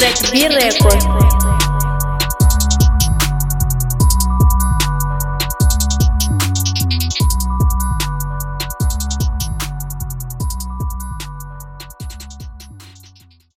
Rex B Records.